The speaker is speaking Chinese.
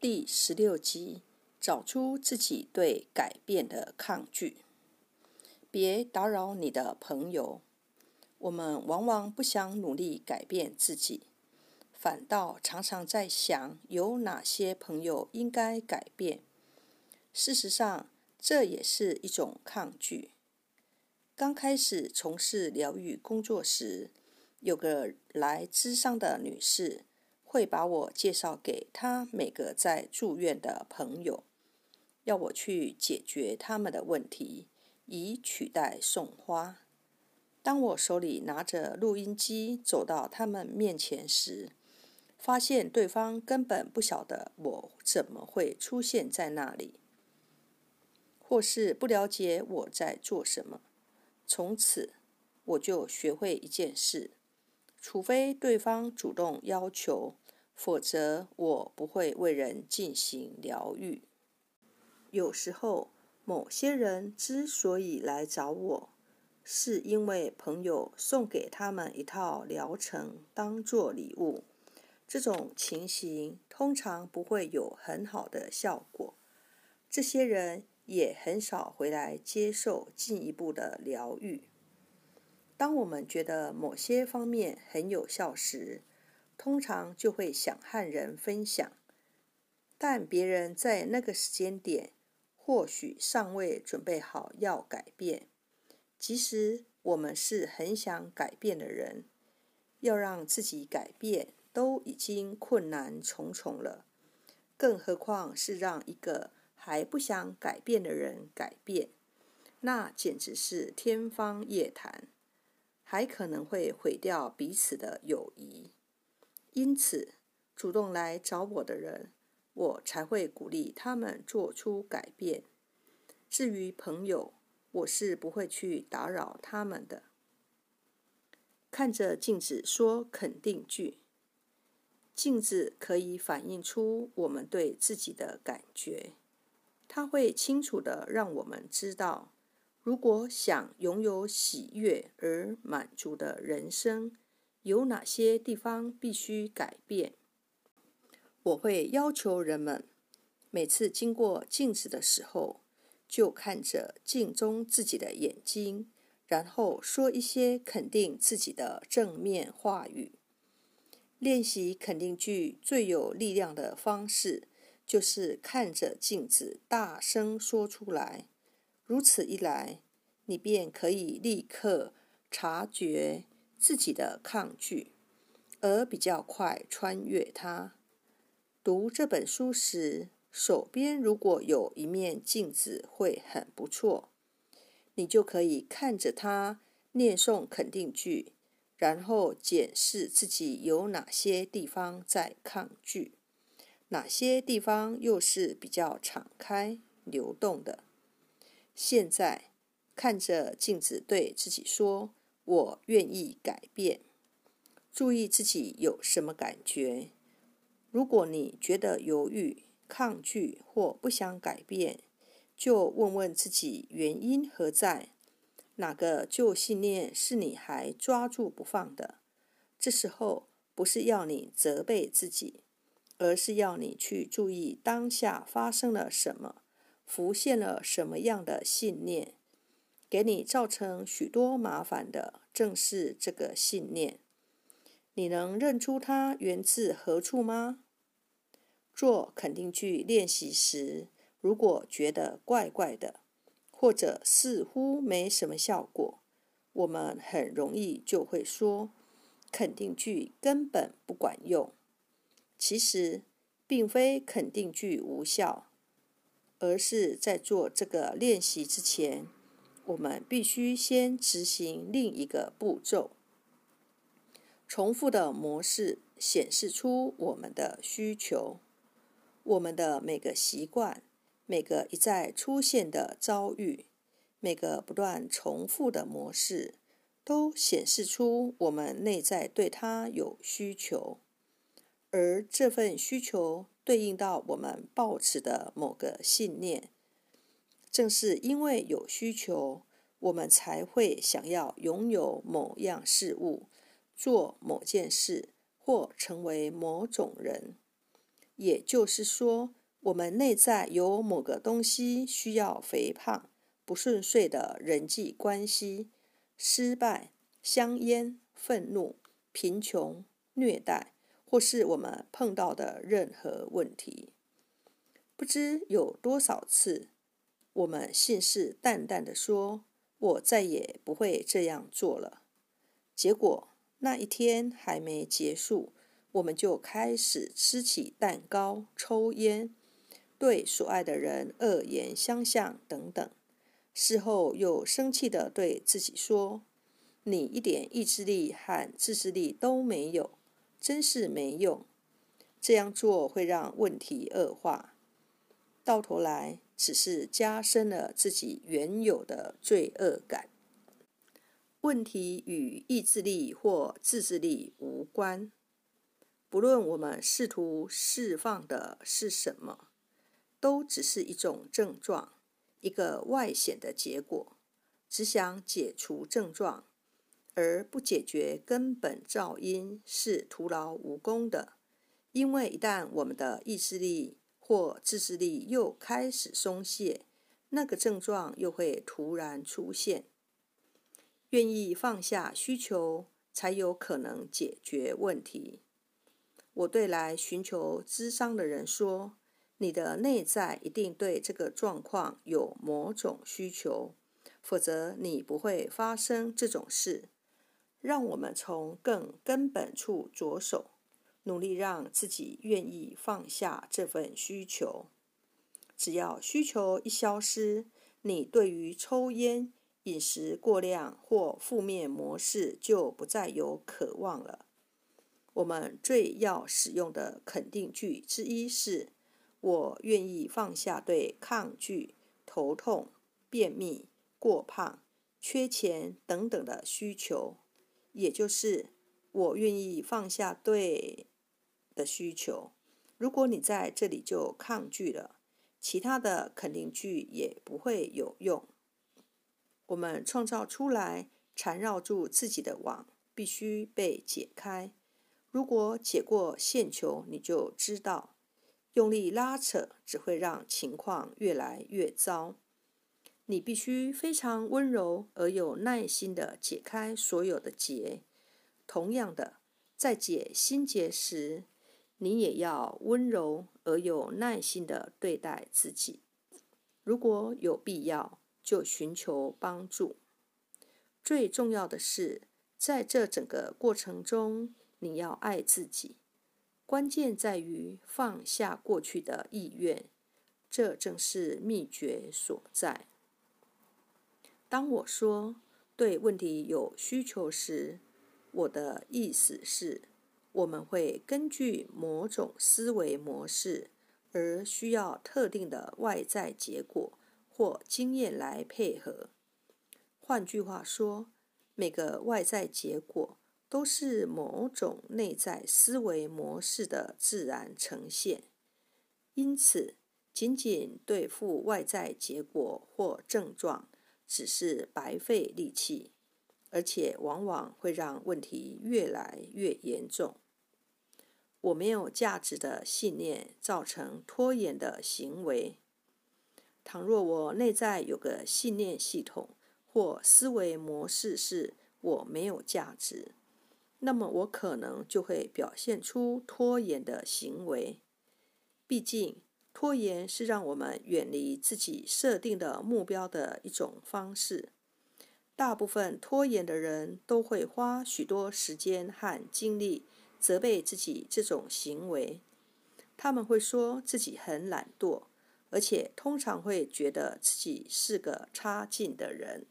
第十六集：找出自己对改变的抗拒。别打扰你的朋友。我们往往不想努力改变自己，反倒常常在想有哪些朋友应该改变。事实上，这也是一种抗拒。刚开始从事疗愈工作时，有个来咨商的女士。会把我介绍给他每个在住院的朋友，要我去解决他们的问题，以取代送花。当我手里拿着录音机走到他们面前时，发现对方根本不晓得我怎么会出现在那里，或是不了解我在做什么。从此，我就学会一件事。除非对方主动要求，否则我不会为人进行疗愈。有时候，某些人之所以来找我，是因为朋友送给他们一套疗程当做礼物。这种情形通常不会有很好的效果。这些人也很少回来接受进一步的疗愈。当我们觉得某些方面很有效时，通常就会想和人分享，但别人在那个时间点或许尚未准备好要改变。即使我们是很想改变的人，要让自己改变都已经困难重重了，更何况是让一个还不想改变的人改变，那简直是天方夜谭。还可能会毁掉彼此的友谊，因此，主动来找我的人，我才会鼓励他们做出改变。至于朋友，我是不会去打扰他们的。看着镜子说肯定句，镜子可以反映出我们对自己的感觉，它会清楚的让我们知道。如果想拥有喜悦而满足的人生，有哪些地方必须改变？我会要求人们每次经过镜子的时候，就看着镜中自己的眼睛，然后说一些肯定自己的正面话语。练习肯定句最有力量的方式，就是看着镜子大声说出来。如此一来，你便可以立刻察觉自己的抗拒，而比较快穿越它。读这本书时，手边如果有一面镜子，会很不错。你就可以看着它念诵肯定句，然后检视自己有哪些地方在抗拒，哪些地方又是比较敞开、流动的。现在看着镜子，对自己说：“我愿意改变。”注意自己有什么感觉。如果你觉得犹豫、抗拒或不想改变，就问问自己原因何在？哪个旧信念是你还抓住不放的？这时候不是要你责备自己，而是要你去注意当下发生了什么。浮现了什么样的信念，给你造成许多麻烦的，正是这个信念。你能认出它源自何处吗？做肯定句练习时，如果觉得怪怪的，或者似乎没什么效果，我们很容易就会说肯定句根本不管用。其实，并非肯定句无效。而是在做这个练习之前，我们必须先执行另一个步骤。重复的模式显示出我们的需求。我们的每个习惯、每个一再出现的遭遇、每个不断重复的模式，都显示出我们内在对它有需求，而这份需求。对应到我们抱持的某个信念，正是因为有需求，我们才会想要拥有某样事物，做某件事，或成为某种人。也就是说，我们内在有某个东西需要肥胖、不顺遂的人际关系、失败、香烟、愤怒、贫穷、虐待，或是我们碰到的任何问题。不知有多少次，我们信誓旦旦地说：“我再也不会这样做了。”结果那一天还没结束，我们就开始吃起蛋糕、抽烟，对所爱的人恶言相向等等。事后又生气的对自己说：“你一点意志力和自制力都没有，真是没用。这样做会让问题恶化。”到头来，只是加深了自己原有的罪恶感。问题与意志力或自制力无关。不论我们试图释放的是什么，都只是一种症状，一个外显的结果。只想解除症状，而不解决根本噪音，是徒劳无功的。因为一旦我们的意志力，或自制力又开始松懈，那个症状又会突然出现。愿意放下需求，才有可能解决问题。我对来寻求咨商的人说：“你的内在一定对这个状况有某种需求，否则你不会发生这种事。”让我们从更根本处着手。努力让自己愿意放下这份需求。只要需求一消失，你对于抽烟、饮食过量或负面模式就不再有渴望了。我们最要使用的肯定句之一是：“我愿意放下对抗拒、头痛、便秘、过胖、缺钱等等的需求。”也就是我愿意放下对。的需求，如果你在这里就抗拒了，其他的肯定句也不会有用。我们创造出来缠绕住自己的网，必须被解开。如果解过线球，你就知道，用力拉扯只会让情况越来越糟。你必须非常温柔而有耐心地解开所有的结。同样的，在解心结时，你也要温柔而有耐心地对待自己。如果有必要，就寻求帮助。最重要的是，在这整个过程中，你要爱自己。关键在于放下过去的意愿，这正是秘诀所在。当我说对问题有需求时，我的意思是。我们会根据某种思维模式而需要特定的外在结果或经验来配合。换句话说，每个外在结果都是某种内在思维模式的自然呈现。因此，仅仅对付外在结果或症状，只是白费力气，而且往往会让问题越来越严重。我没有价值的信念造成拖延的行为。倘若我内在有个信念系统或思维模式是我没有价值，那么我可能就会表现出拖延的行为。毕竟，拖延是让我们远离自己设定的目标的一种方式。大部分拖延的人都会花许多时间和精力。责备自己这种行为，他们会说自己很懒惰，而且通常会觉得自己是个差劲的人。